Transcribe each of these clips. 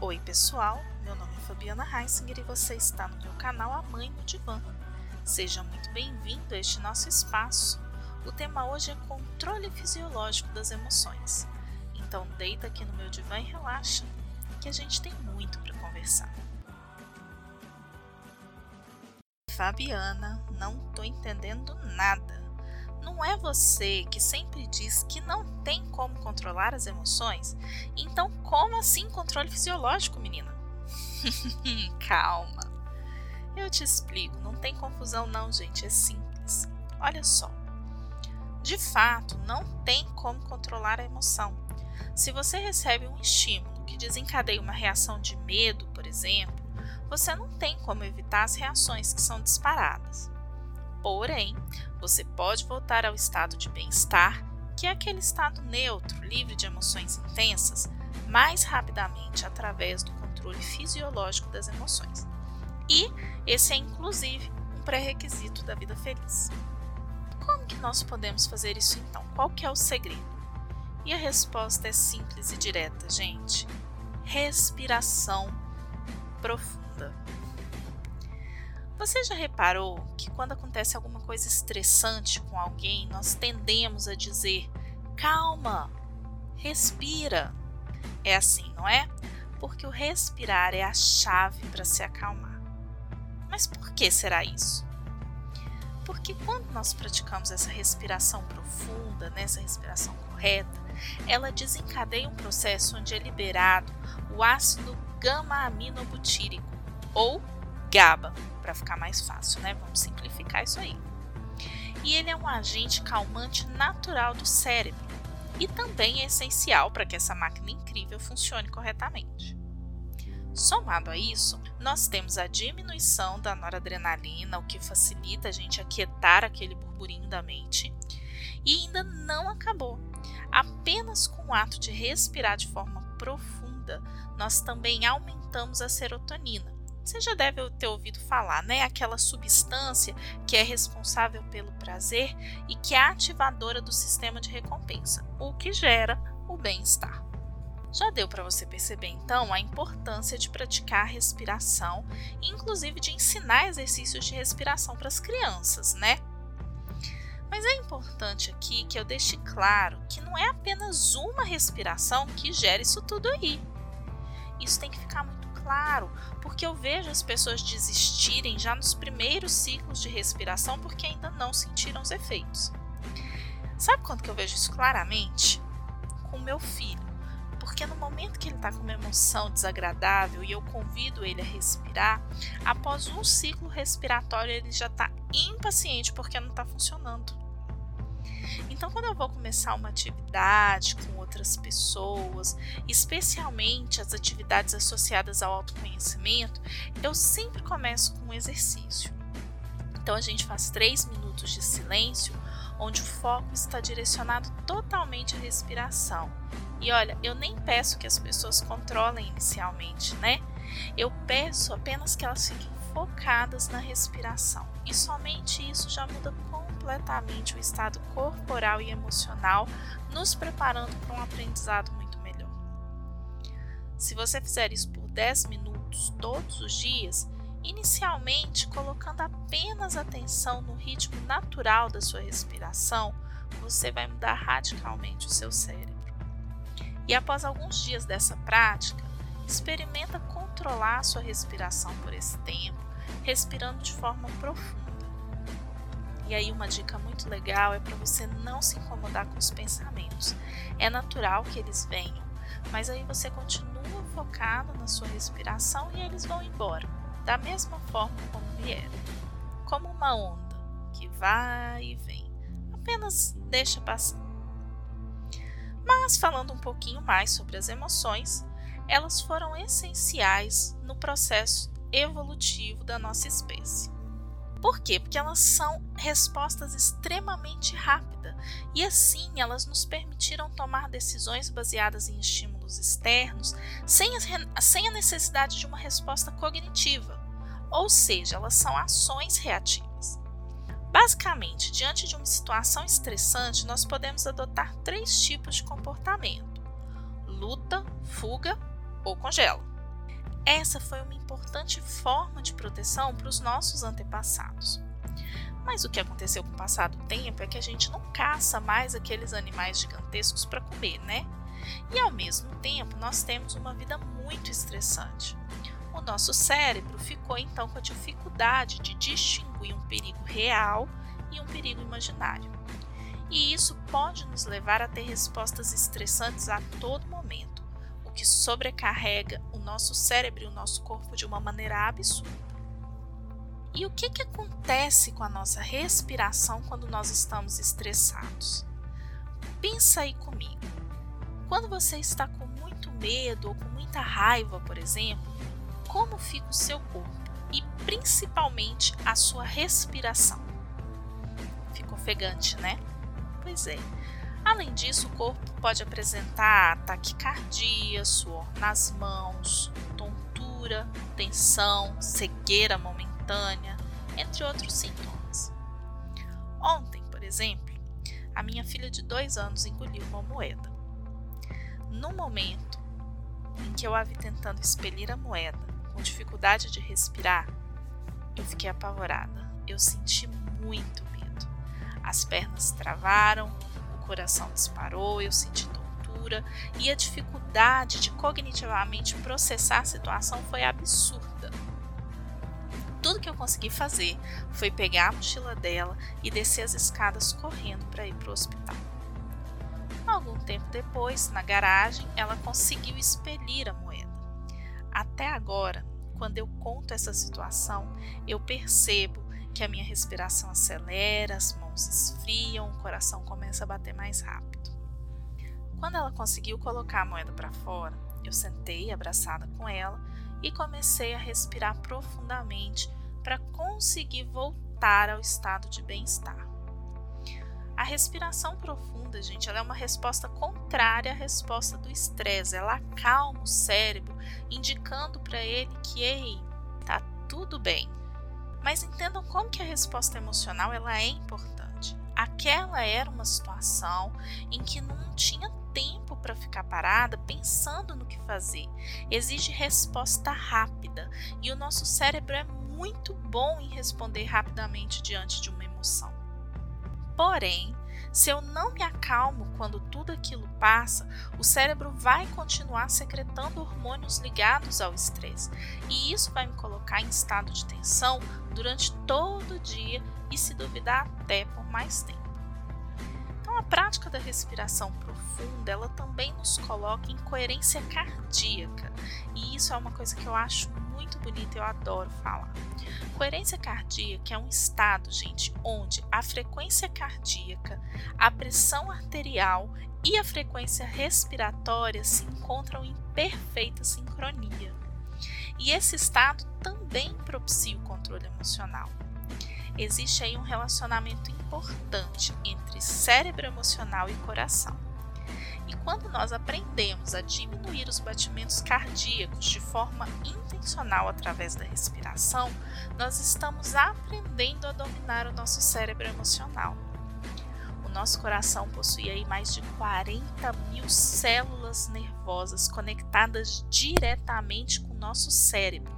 Oi pessoal, meu nome é Fabiana Heisinger e você está no meu canal A Mãe no Divã. Seja muito bem-vindo a este nosso espaço. O tema hoje é controle fisiológico das emoções. Então deita aqui no meu divã e relaxa, que a gente tem muito para conversar. Fabiana, não tô entendendo nada. Não é você que sempre diz que não tem como controlar as emoções? Então, como assim controle fisiológico, menina? Calma. Eu te explico, não tem confusão não, gente, é simples. Olha só. De fato, não tem como controlar a emoção. Se você recebe um estímulo que desencadeia uma reação de medo, por exemplo, você não tem como evitar as reações que são disparadas. Porém, você pode voltar ao estado de bem-estar, que é aquele estado neutro, livre de emoções intensas, mais rapidamente através do controle fisiológico das emoções. E esse é inclusive um pré-requisito da vida feliz. Como que nós podemos fazer isso então? Qual que é o segredo? E a resposta é simples e direta, gente. Respiração profunda. Você já reparou que quando acontece alguma coisa estressante com alguém, nós tendemos a dizer: calma, respira. É assim, não é? Porque o respirar é a chave para se acalmar. Mas por que será isso? Porque quando nós praticamos essa respiração profunda, né, respiração correta, ela desencadeia um processo onde é liberado o ácido gama-aminobutírico, ou GABA, para ficar mais fácil, né? Vamos simplificar isso aí. E ele é um agente calmante natural do cérebro e também é essencial para que essa máquina incrível funcione corretamente. Somado a isso, nós temos a diminuição da noradrenalina, o que facilita a gente aquietar aquele burburinho da mente. E ainda não acabou. Apenas com o ato de respirar de forma profunda, nós também aumentamos a serotonina, você já deve ter ouvido falar, né? Aquela substância que é responsável pelo prazer e que é ativadora do sistema de recompensa, o que gera o bem-estar. Já deu para você perceber então a importância de praticar a respiração, inclusive de ensinar exercícios de respiração para as crianças, né? Mas é importante aqui que eu deixe claro que não é apenas uma respiração que gera isso tudo aí. Isso tem que ficar muito claro, porque eu vejo as pessoas desistirem já nos primeiros ciclos de respiração porque ainda não sentiram os efeitos. Sabe quando que eu vejo isso claramente? Com meu filho. Porque no momento que ele está com uma emoção desagradável e eu convido ele a respirar, após um ciclo respiratório ele já está impaciente porque não está funcionando. Então, quando eu vou começar uma atividade com outras pessoas, especialmente as atividades associadas ao autoconhecimento, eu sempre começo com um exercício. Então, a gente faz três minutos de silêncio, onde o foco está direcionado totalmente à respiração. E olha, eu nem peço que as pessoas controlem inicialmente, né? Eu peço apenas que elas fiquem focadas na respiração. E somente isso já muda completamente o estado corporal e emocional, nos preparando para um aprendizado muito melhor. Se você fizer isso por 10 minutos todos os dias, inicialmente colocando apenas atenção no ritmo natural da sua respiração, você vai mudar radicalmente o seu cérebro. E após alguns dias dessa prática, experimenta controlar sua respiração por esse tempo, respirando de forma profunda e aí, uma dica muito legal é para você não se incomodar com os pensamentos. É natural que eles venham, mas aí você continua focado na sua respiração e eles vão embora, da mesma forma como vieram. Como uma onda que vai e vem. Apenas deixa passar. Mas, falando um pouquinho mais sobre as emoções, elas foram essenciais no processo evolutivo da nossa espécie. Por quê? Porque elas são respostas extremamente rápidas e assim elas nos permitiram tomar decisões baseadas em estímulos externos sem a, necessidade de uma resposta cognitiva, ou seja, elas são ações reativas. Basicamente, diante de uma situação estressante, nós podemos adotar três tipos de comportamento: luta, fuga ou congela. Essa foi uma importante forma de proteção para os nossos antepassados. Mas o que aconteceu com o passar do tempo é que a gente não caça mais aqueles animais gigantescos para comer, né? E ao mesmo tempo, nós temos uma vida muito estressante. O nosso cérebro ficou então com a dificuldade de distinguir um perigo real e um perigo imaginário. E isso pode nos levar a ter respostas estressantes a todo que sobrecarrega o nosso cérebro e o nosso corpo de uma maneira absurda. E o que, que acontece com a nossa respiração quando nós estamos estressados? Pensa aí comigo. Quando você está com muito medo ou com muita raiva, por exemplo, como fica o seu corpo e principalmente a sua respiração? Fica ofegante, né? Pois é. Além disso, o corpo pode apresentar taquicardia, suor nas mãos, tontura, tensão, cegueira momentânea entre outros sintomas. Ontem, por exemplo, a minha filha de dois anos engoliu uma moeda. No momento em que eu a vi tentando expelir a moeda, com dificuldade de respirar, eu fiquei apavorada. Eu senti muito medo. As pernas travaram, coração disparou, eu senti tontura e a dificuldade de cognitivamente processar a situação foi absurda. Tudo que eu consegui fazer foi pegar a mochila dela e descer as escadas correndo para ir para o hospital. Algum tempo depois, na garagem, ela conseguiu expelir a moeda. Até agora, quando eu conto essa situação, eu percebo que a minha respiração acelera, as mãos esfriam, o coração começa a bater mais rápido. Quando ela conseguiu colocar a moeda para fora, eu sentei abraçada com ela e comecei a respirar profundamente para conseguir voltar ao estado de bem-estar. A respiração profunda, gente, ela é uma resposta contrária à resposta do estresse. Ela acalma o cérebro, indicando para ele que, ei, tá tudo bem. Mas entendam como que a resposta emocional ela é importante. Aquela era uma situação em que não tinha tempo para ficar parada pensando no que fazer. Exige resposta rápida e o nosso cérebro é muito bom em responder rapidamente diante de uma emoção. Porém, se eu não me acalmo quando tudo aquilo passa, o cérebro vai continuar secretando hormônios ligados ao estresse, e isso vai me colocar em estado de tensão durante todo o dia e, se duvidar, até por mais tempo. Então, a prática da respiração profunda, ela também nos coloca em coerência cardíaca. E isso é uma coisa que eu acho muito bonita e eu adoro falar. Coerência cardíaca é um estado, gente, onde a frequência cardíaca, a pressão arterial e a frequência respiratória se encontram em perfeita sincronia. E esse estado também propicia o controle emocional existe aí um relacionamento importante entre cérebro emocional e coração. E quando nós aprendemos a diminuir os batimentos cardíacos de forma intencional através da respiração, nós estamos aprendendo a dominar o nosso cérebro emocional. O nosso coração possui aí mais de 40 mil células nervosas conectadas diretamente com o nosso cérebro.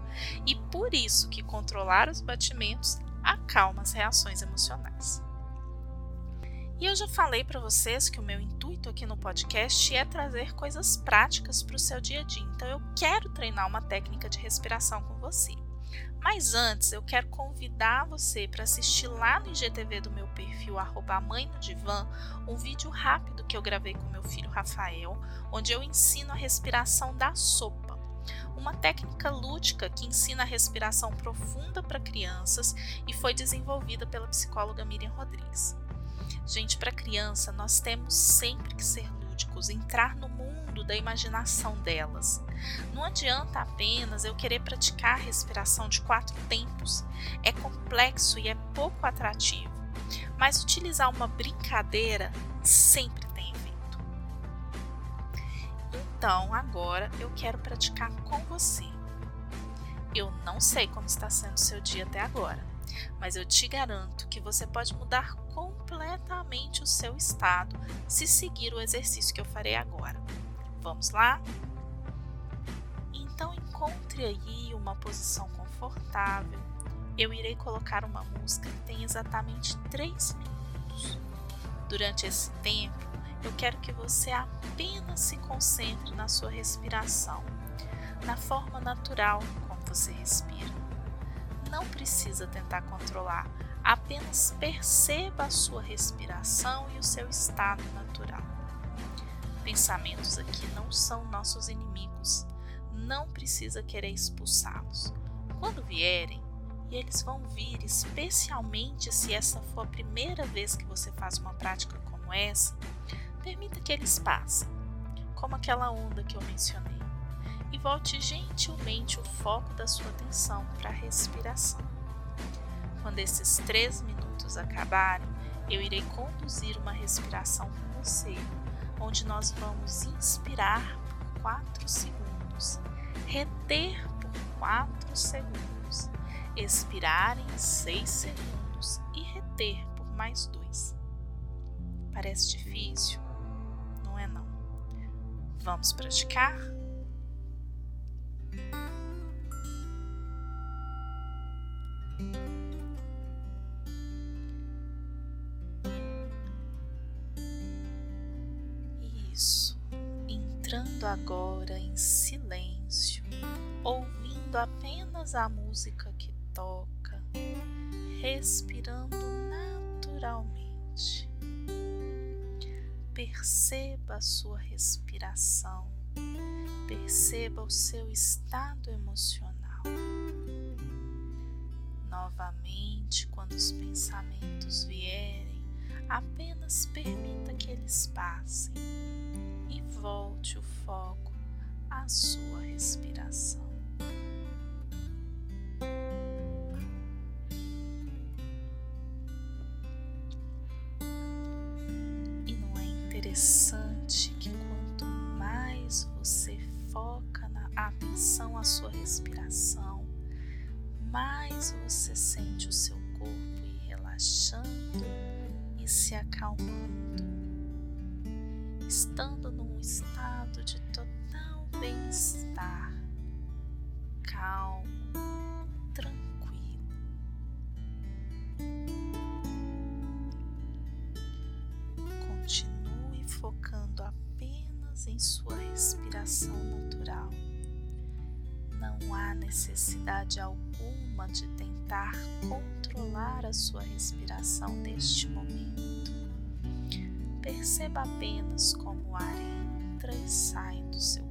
E por isso que controlar os batimentos acalma as reações emocionais. E eu já falei para vocês que o meu intuito aqui no podcast é trazer coisas práticas para o seu dia a dia. Então eu quero treinar uma técnica de respiração com você. Mas antes, eu quero convidar você para assistir lá no IGTV do meu perfil mãe no divã, um vídeo rápido que eu gravei com meu filho Rafael, onde eu ensino a respiração da sopa uma técnica lúdica que ensina a respiração profunda para crianças e foi desenvolvida pela psicóloga Miriam Rodrigues. Gente, para criança, nós temos sempre que ser lúdicos, entrar no mundo da imaginação delas. Não adianta apenas eu querer praticar a respiração de quatro tempos. É complexo e é pouco atrativo. Mas utilizar uma brincadeira sempre então, agora eu quero praticar com você. Eu não sei como está sendo seu dia até agora, mas eu te garanto que você pode mudar completamente o seu estado se seguir o exercício que eu farei agora. Vamos lá? Então, Encontre aí uma posição confortável. Eu irei colocar uma música que tem exatamente 3 minutos. Durante esse tempo, eu quero que você apenas se concentre na sua respiração, na forma natural como você respira. Não precisa tentar controlar, apenas perceba a sua respiração e o seu estado natural. Pensamentos aqui não são nossos inimigos, não precisa querer expulsá-los. Quando vierem, e eles vão vir, especialmente se essa for a primeira vez que você faz uma prática como essa, permita que eles passem, como aquela onda que eu mencionei, e volte gentilmente o foco da sua atenção para a respiração. Quando esses três minutos acabarem, eu irei conduzir uma respiração com você, onde nós vamos inspirar por 4 segundos, reter por 4 segundos expirar em 6 segundos e reter por mais 2. Parece difícil? Não é não. Vamos praticar? Apenas a música que toca, respirando naturalmente. Perceba a sua respiração, perceba o seu estado emocional. Novamente, quando os pensamentos vierem, apenas permita que eles passem e volte o foco à sua respiração. Mais você sente o seu corpo ir relaxando e se acalmando, estando num estado de total bem-estar, calmo, tranquilo. Continue focando apenas em sua respiração natural. Não há necessidade alguma de tentar controlar a sua respiração neste momento. Perceba apenas como o ar entra e sai do seu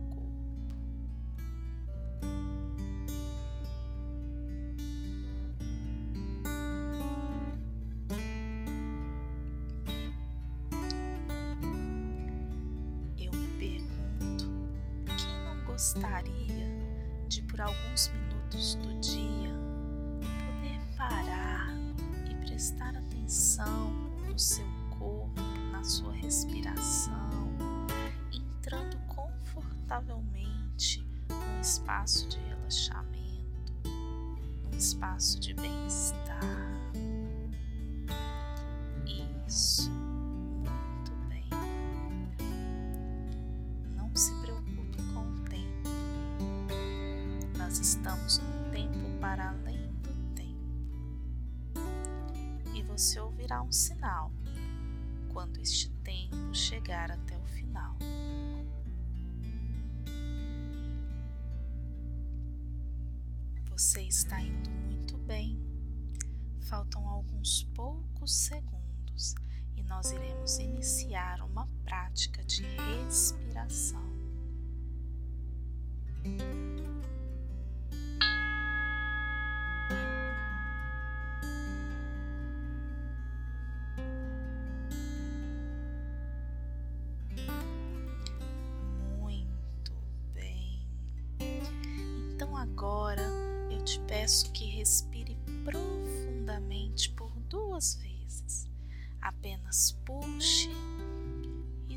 espaço de relaxamento, num espaço de bem-estar. Isso. nós estamos num tempo para além do tempo. E você ouvirá um sinal Você está indo muito bem. Faltam alguns poucos segundos e nós iremos iniciar uma prática de respiração.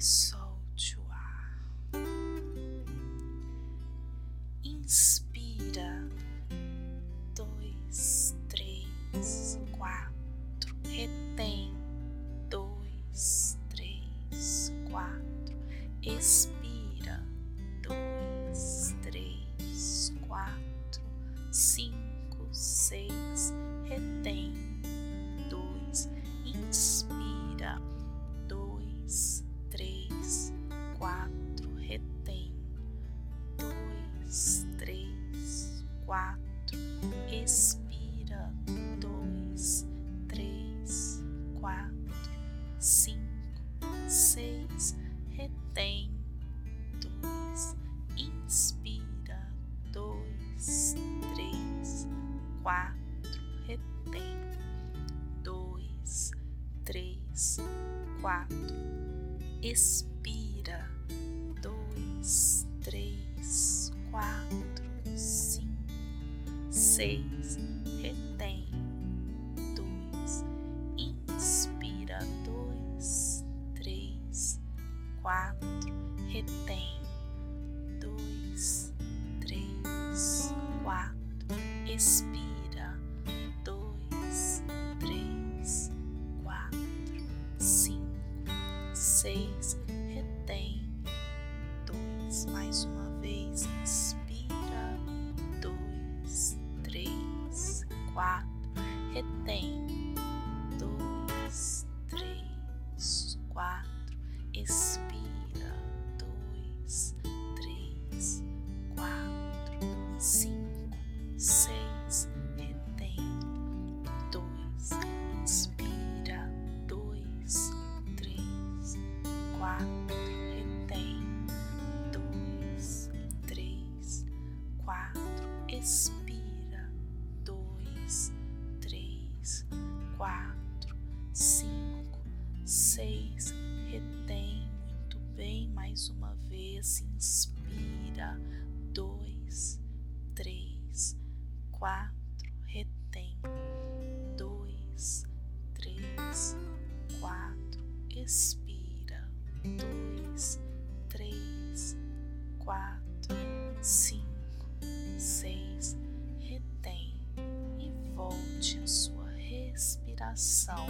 Solte o ar. Inspira. Dois, três, quatro. Retém. Dois, três, quatro. Expira. Quatro, expira, dois, três, quatro, cinco, seis, retém, dois, inspira, dois, três, quatro, retém, dois, três, quatro, expira, seis, retém, dois, inspira, dois, três, quatro, retém, dois, três, quatro, expira, dois, três, quatro, cinco, seis, quatro, expira, dois, três, quatro, cinco, seis, retém, dois, inspira, dois, três, quatro, retém, dois, três, quatro, expira, quatro, retém, dois, três, quatro, expira, dois, três, quatro, cinco, seis, retém e volte à sua respiração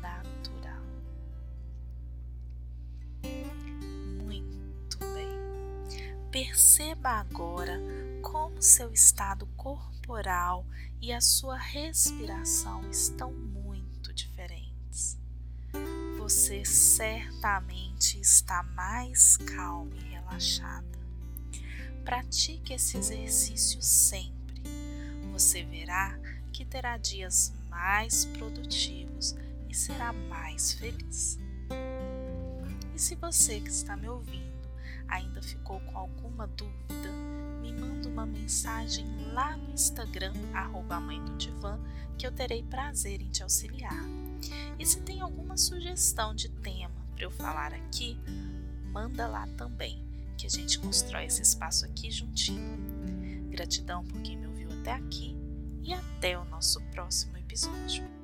natural. Muito bem. Perceba agora como seu estado corporal e a sua respiração estão muito diferentes. Você certamente está mais calma e relaxada. Pratique esse exercício sempre. Você verá que terá dias mais produtivos e será mais feliz. E se você que está me ouvindo ainda ficou com alguma dúvida, me manda uma mensagem lá no Instagram, arroba mãe do divã, que eu terei prazer em te auxiliar. E se tem alguma sugestão de tema para eu falar aqui, manda lá também, que a gente constrói esse espaço aqui juntinho. Gratidão por quem me ouviu até aqui e até o nosso próximo episódio.